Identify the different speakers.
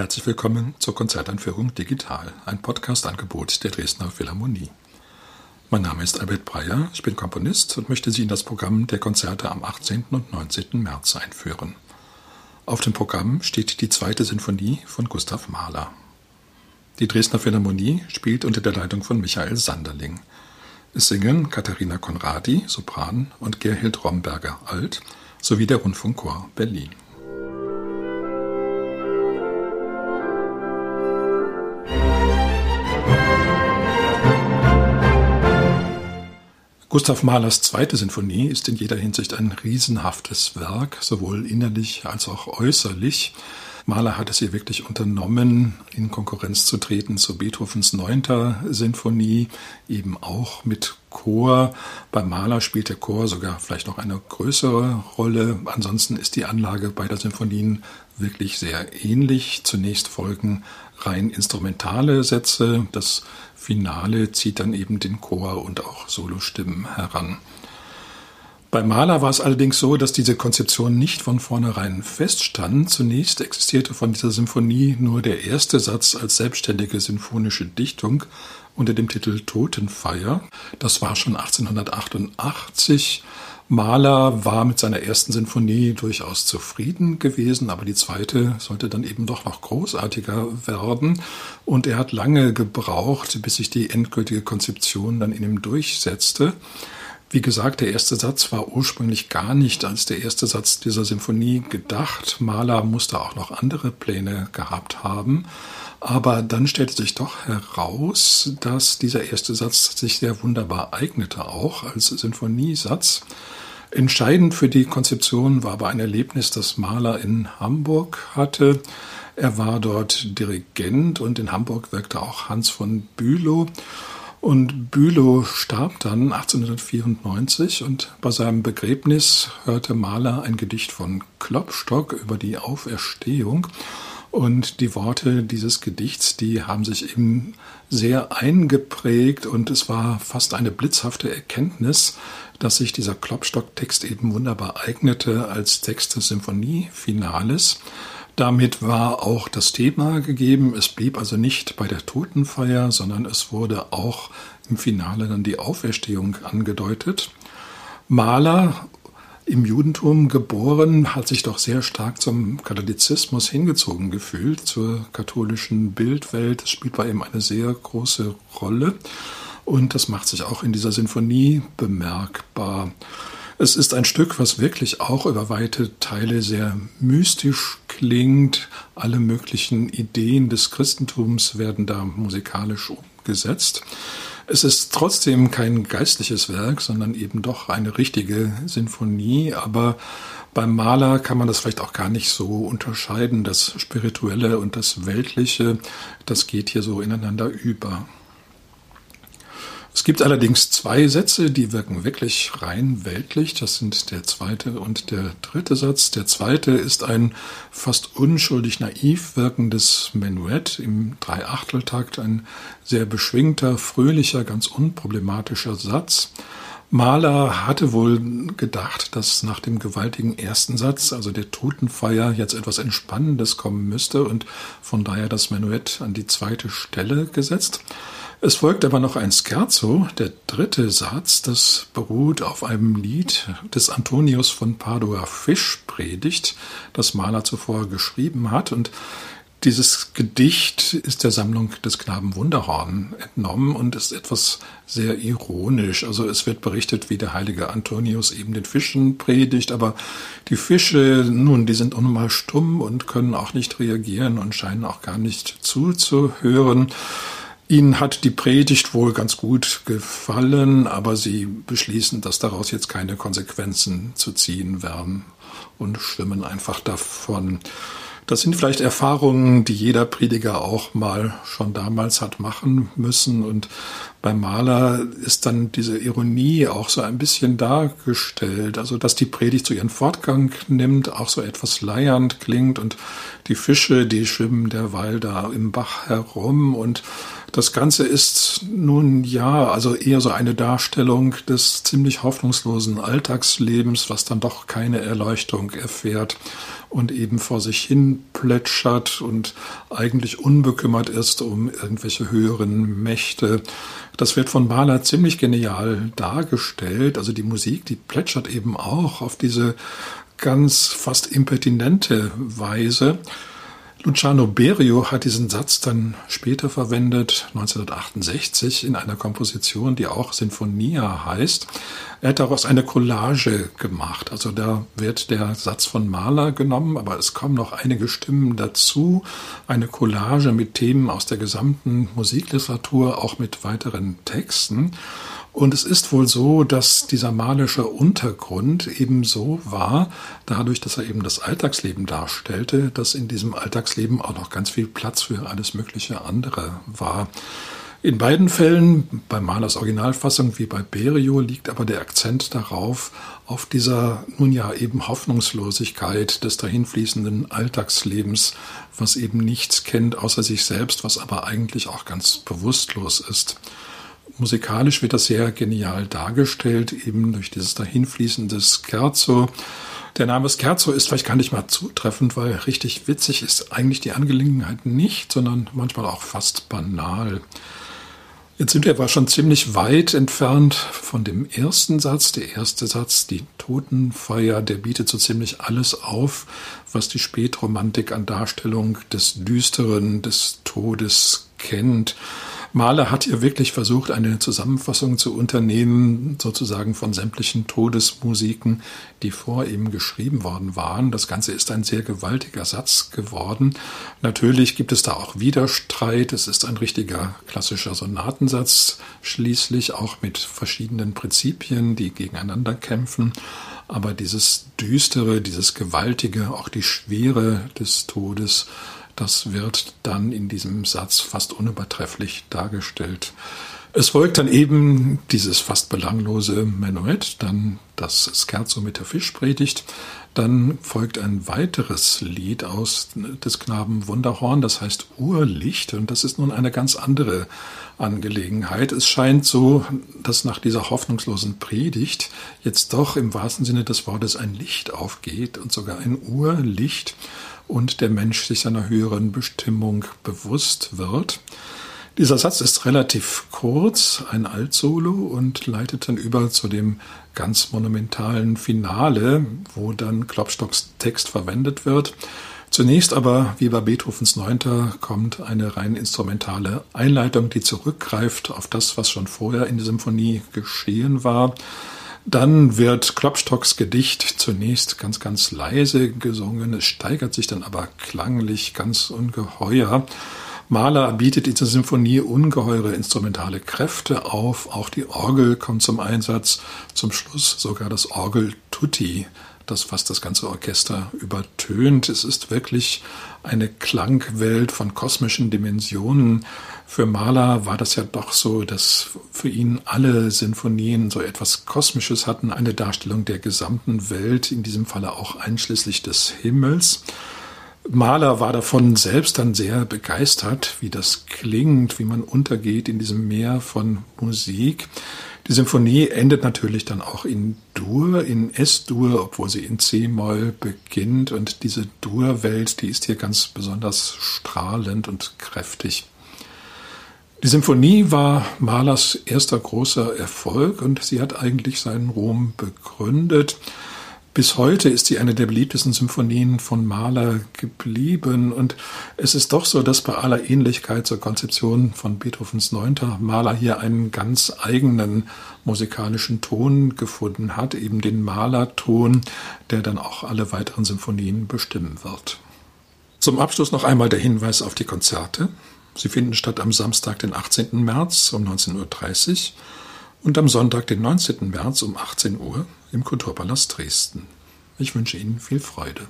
Speaker 1: Herzlich willkommen zur Konzertanführung Digital, ein Podcast-Angebot der Dresdner Philharmonie. Mein Name ist Albert Breyer, ich bin Komponist und möchte Sie in das Programm der Konzerte am 18. und 19. März einführen. Auf dem Programm steht die zweite Sinfonie von Gustav Mahler. Die Dresdner Philharmonie spielt unter der Leitung von Michael Sanderling. Es singen Katharina Konradi, Sopran, und Gerhild Romberger, Alt, sowie der Rundfunkchor Berlin. Gustav Mahlers zweite Sinfonie ist in jeder Hinsicht ein riesenhaftes Werk, sowohl innerlich als auch äußerlich. Mahler hat es ihr wirklich unternommen, in Konkurrenz zu treten zu Beethovens neunter Sinfonie, eben auch mit Chor. Bei Mahler spielt der Chor sogar vielleicht noch eine größere Rolle. Ansonsten ist die Anlage beider Sinfonien wirklich sehr ähnlich. Zunächst folgen rein instrumentale Sätze. Das Finale zieht dann eben den Chor und auch Solostimmen heran. Bei Mahler war es allerdings so, dass diese Konzeption nicht von vornherein feststand. Zunächst existierte von dieser Symphonie nur der erste Satz als selbstständige sinfonische Dichtung unter dem Titel Totenfeier. Das war schon 1888 Mahler war mit seiner ersten Sinfonie durchaus zufrieden gewesen, aber die zweite sollte dann eben doch noch großartiger werden. Und er hat lange gebraucht, bis sich die endgültige Konzeption dann in ihm durchsetzte. Wie gesagt, der erste Satz war ursprünglich gar nicht als der erste Satz dieser Sinfonie gedacht. Mahler musste auch noch andere Pläne gehabt haben. Aber dann stellte sich doch heraus, dass dieser erste Satz sich sehr wunderbar eignete, auch als Sinfoniesatz. Entscheidend für die Konzeption war aber ein Erlebnis, das Mahler in Hamburg hatte. Er war dort Dirigent und in Hamburg wirkte auch Hans von Bülow. Und Bülow starb dann 1894 und bei seinem Begräbnis hörte Mahler ein Gedicht von Klopstock über die Auferstehung. Und die Worte dieses Gedichts, die haben sich eben sehr eingeprägt und es war fast eine blitzhafte Erkenntnis, dass sich dieser Klopstock-Text eben wunderbar eignete als Text des Symphoniefinales. Damit war auch das Thema gegeben. Es blieb also nicht bei der Totenfeier, sondern es wurde auch im Finale dann die Auferstehung angedeutet. Mahler im Judentum geboren, hat sich doch sehr stark zum Katholizismus hingezogen gefühlt, zur katholischen Bildwelt. Das spielt bei ihm eine sehr große Rolle. Und das macht sich auch in dieser Sinfonie bemerkbar. Es ist ein Stück, was wirklich auch über weite Teile sehr mystisch klingt. Alle möglichen Ideen des Christentums werden da musikalisch umgesetzt. Es ist trotzdem kein geistliches Werk, sondern eben doch eine richtige Sinfonie. Aber beim Maler kann man das vielleicht auch gar nicht so unterscheiden. Das Spirituelle und das Weltliche, das geht hier so ineinander über. Es gibt allerdings zwei Sätze, die wirken wirklich rein weltlich. Das sind der zweite und der dritte Satz. Der zweite ist ein fast unschuldig naiv wirkendes Menuett im Dreiachteltakt, ein sehr beschwingter, fröhlicher, ganz unproblematischer Satz. Mahler hatte wohl gedacht, dass nach dem gewaltigen ersten Satz, also der Totenfeier, jetzt etwas Entspannendes kommen müsste und von daher das Menuett an die zweite Stelle gesetzt. Es folgt aber noch ein Scherzo, der dritte Satz, das beruht auf einem Lied des Antonius von Padua Fischpredigt, das Mahler zuvor geschrieben hat und dieses Gedicht ist der Sammlung des Knaben Wunderhorn entnommen und ist etwas sehr ironisch. Also es wird berichtet, wie der heilige Antonius eben den Fischen predigt, aber die Fische, nun, die sind unnormal stumm und können auch nicht reagieren und scheinen auch gar nicht zuzuhören. Ihnen hat die Predigt wohl ganz gut gefallen, aber Sie beschließen, dass daraus jetzt keine Konsequenzen zu ziehen werden und schwimmen einfach davon. Das sind vielleicht Erfahrungen, die jeder Prediger auch mal schon damals hat machen müssen. Und Beim Maler ist dann diese Ironie auch so ein bisschen dargestellt, also dass die Predigt zu ihren Fortgang nimmt, auch so etwas leiernd klingt und die Fische, die schwimmen derweil da im Bach herum und das Ganze ist nun ja, also eher so eine Darstellung des ziemlich hoffnungslosen Alltagslebens, was dann doch keine Erleuchtung erfährt und eben vor sich hin plätschert und eigentlich unbekümmert ist um irgendwelche höheren Mächte. Das wird von Mahler ziemlich genial dargestellt. Also die Musik, die plätschert eben auch auf diese ganz fast impertinente Weise. Luciano Berio hat diesen Satz dann später verwendet, 1968, in einer Komposition, die auch Sinfonia heißt. Er hat daraus eine Collage gemacht. Also da wird der Satz von Mahler genommen, aber es kommen noch einige Stimmen dazu. Eine Collage mit Themen aus der gesamten Musikliteratur, auch mit weiteren Texten. Und es ist wohl so, dass dieser malische Untergrund eben so war, dadurch, dass er eben das Alltagsleben darstellte, dass in diesem Alltagsleben auch noch ganz viel Platz für alles mögliche andere war. In beiden Fällen, bei Malers Originalfassung wie bei Berio, liegt aber der Akzent darauf, auf dieser nun ja eben Hoffnungslosigkeit des dahinfließenden Alltagslebens, was eben nichts kennt außer sich selbst, was aber eigentlich auch ganz bewusstlos ist. Musikalisch wird das sehr genial dargestellt, eben durch dieses dahinfließende Scherzo. Der Name Scherzo ist vielleicht gar nicht mal zutreffend, weil richtig witzig ist eigentlich die Angelegenheit nicht, sondern manchmal auch fast banal. Jetzt sind wir aber schon ziemlich weit entfernt von dem ersten Satz. Der erste Satz, die Totenfeier, der bietet so ziemlich alles auf, was die Spätromantik an Darstellung des Düsteren, des Todes kennt. Mahler hat hier wirklich versucht, eine Zusammenfassung zu unternehmen, sozusagen von sämtlichen Todesmusiken, die vor ihm geschrieben worden waren. Das Ganze ist ein sehr gewaltiger Satz geworden. Natürlich gibt es da auch Widerstreit. Es ist ein richtiger klassischer Sonatensatz, schließlich auch mit verschiedenen Prinzipien, die gegeneinander kämpfen. Aber dieses Düstere, dieses Gewaltige, auch die Schwere des Todes, das wird dann in diesem Satz fast unübertrefflich dargestellt. Es folgt dann eben dieses fast belanglose Menuett, dann das Scherzo mit der Fischpredigt, dann folgt ein weiteres Lied aus des Knaben Wunderhorn, das heißt Urlicht, und das ist nun eine ganz andere Angelegenheit. Es scheint so, dass nach dieser hoffnungslosen Predigt jetzt doch im wahrsten Sinne des Wortes ein Licht aufgeht und sogar ein Urlicht und der Mensch sich seiner höheren Bestimmung bewusst wird. Dieser Satz ist relativ kurz, ein Altsolo und leitet dann über zu dem ganz monumentalen Finale, wo dann Klopstocks Text verwendet wird. Zunächst aber, wie bei Beethovens Neunter, kommt eine rein instrumentale Einleitung, die zurückgreift auf das, was schon vorher in der Symphonie geschehen war. Dann wird Klopstocks Gedicht zunächst ganz, ganz leise gesungen. Es steigert sich dann aber klanglich ganz ungeheuer. Mahler bietet dieser Symphonie ungeheure instrumentale Kräfte auf. Auch die Orgel kommt zum Einsatz. Zum Schluss sogar das Orgel Tutti das fast das ganze Orchester übertönt. Es ist wirklich eine Klangwelt von kosmischen Dimensionen. Für Mahler war das ja doch so, dass für ihn alle Sinfonien so etwas Kosmisches hatten, eine Darstellung der gesamten Welt, in diesem Falle auch einschließlich des Himmels. Mahler war davon selbst dann sehr begeistert, wie das klingt, wie man untergeht in diesem Meer von Musik. Die Symphonie endet natürlich dann auch in Dur, in S-Dur, obwohl sie in C-Moll beginnt. Und diese Dur-Welt, die ist hier ganz besonders strahlend und kräftig. Die Symphonie war Mahlers erster großer Erfolg und sie hat eigentlich seinen Ruhm begründet. Bis heute ist sie eine der beliebtesten Symphonien von Mahler geblieben. Und es ist doch so, dass bei aller Ähnlichkeit zur Konzeption von Beethovens Neunter Mahler hier einen ganz eigenen musikalischen Ton gefunden hat, eben den Mahlerton, der dann auch alle weiteren Symphonien bestimmen wird. Zum Abschluss noch einmal der Hinweis auf die Konzerte. Sie finden statt am Samstag, den 18. März um 19.30 Uhr und am Sonntag, den 19. März um 18 Uhr im Kulturpalast Dresden. Ich wünsche Ihnen viel Freude.